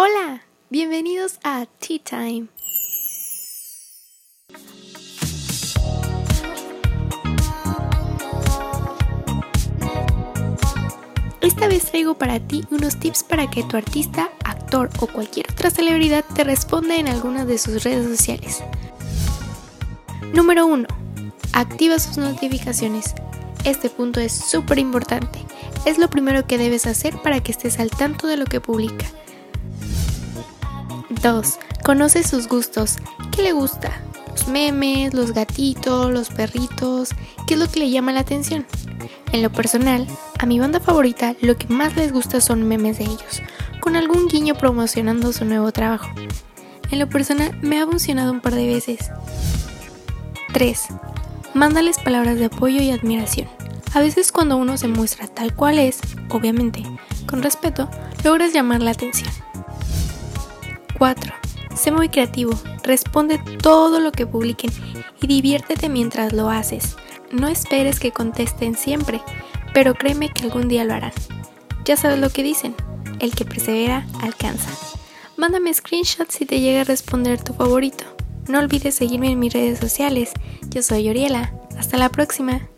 Hola, bienvenidos a Tea Time. Esta vez traigo para ti unos tips para que tu artista, actor o cualquier otra celebridad te responda en alguna de sus redes sociales. Número 1. Activa sus notificaciones. Este punto es súper importante. Es lo primero que debes hacer para que estés al tanto de lo que publica. 2. Conoce sus gustos. ¿Qué le gusta? Los memes, los gatitos, los perritos. ¿Qué es lo que le llama la atención? En lo personal, a mi banda favorita lo que más les gusta son memes de ellos, con algún guiño promocionando su nuevo trabajo. En lo personal me ha funcionado un par de veces. 3. Mándales palabras de apoyo y admiración. A veces cuando uno se muestra tal cual es, obviamente, con respeto, logras llamar la atención. 4. Sé muy creativo, responde todo lo que publiquen y diviértete mientras lo haces. No esperes que contesten siempre, pero créeme que algún día lo harán. Ya sabes lo que dicen, el que persevera alcanza. Mándame screenshots si te llega a responder tu favorito. No olvides seguirme en mis redes sociales. Yo soy Oriela. Hasta la próxima.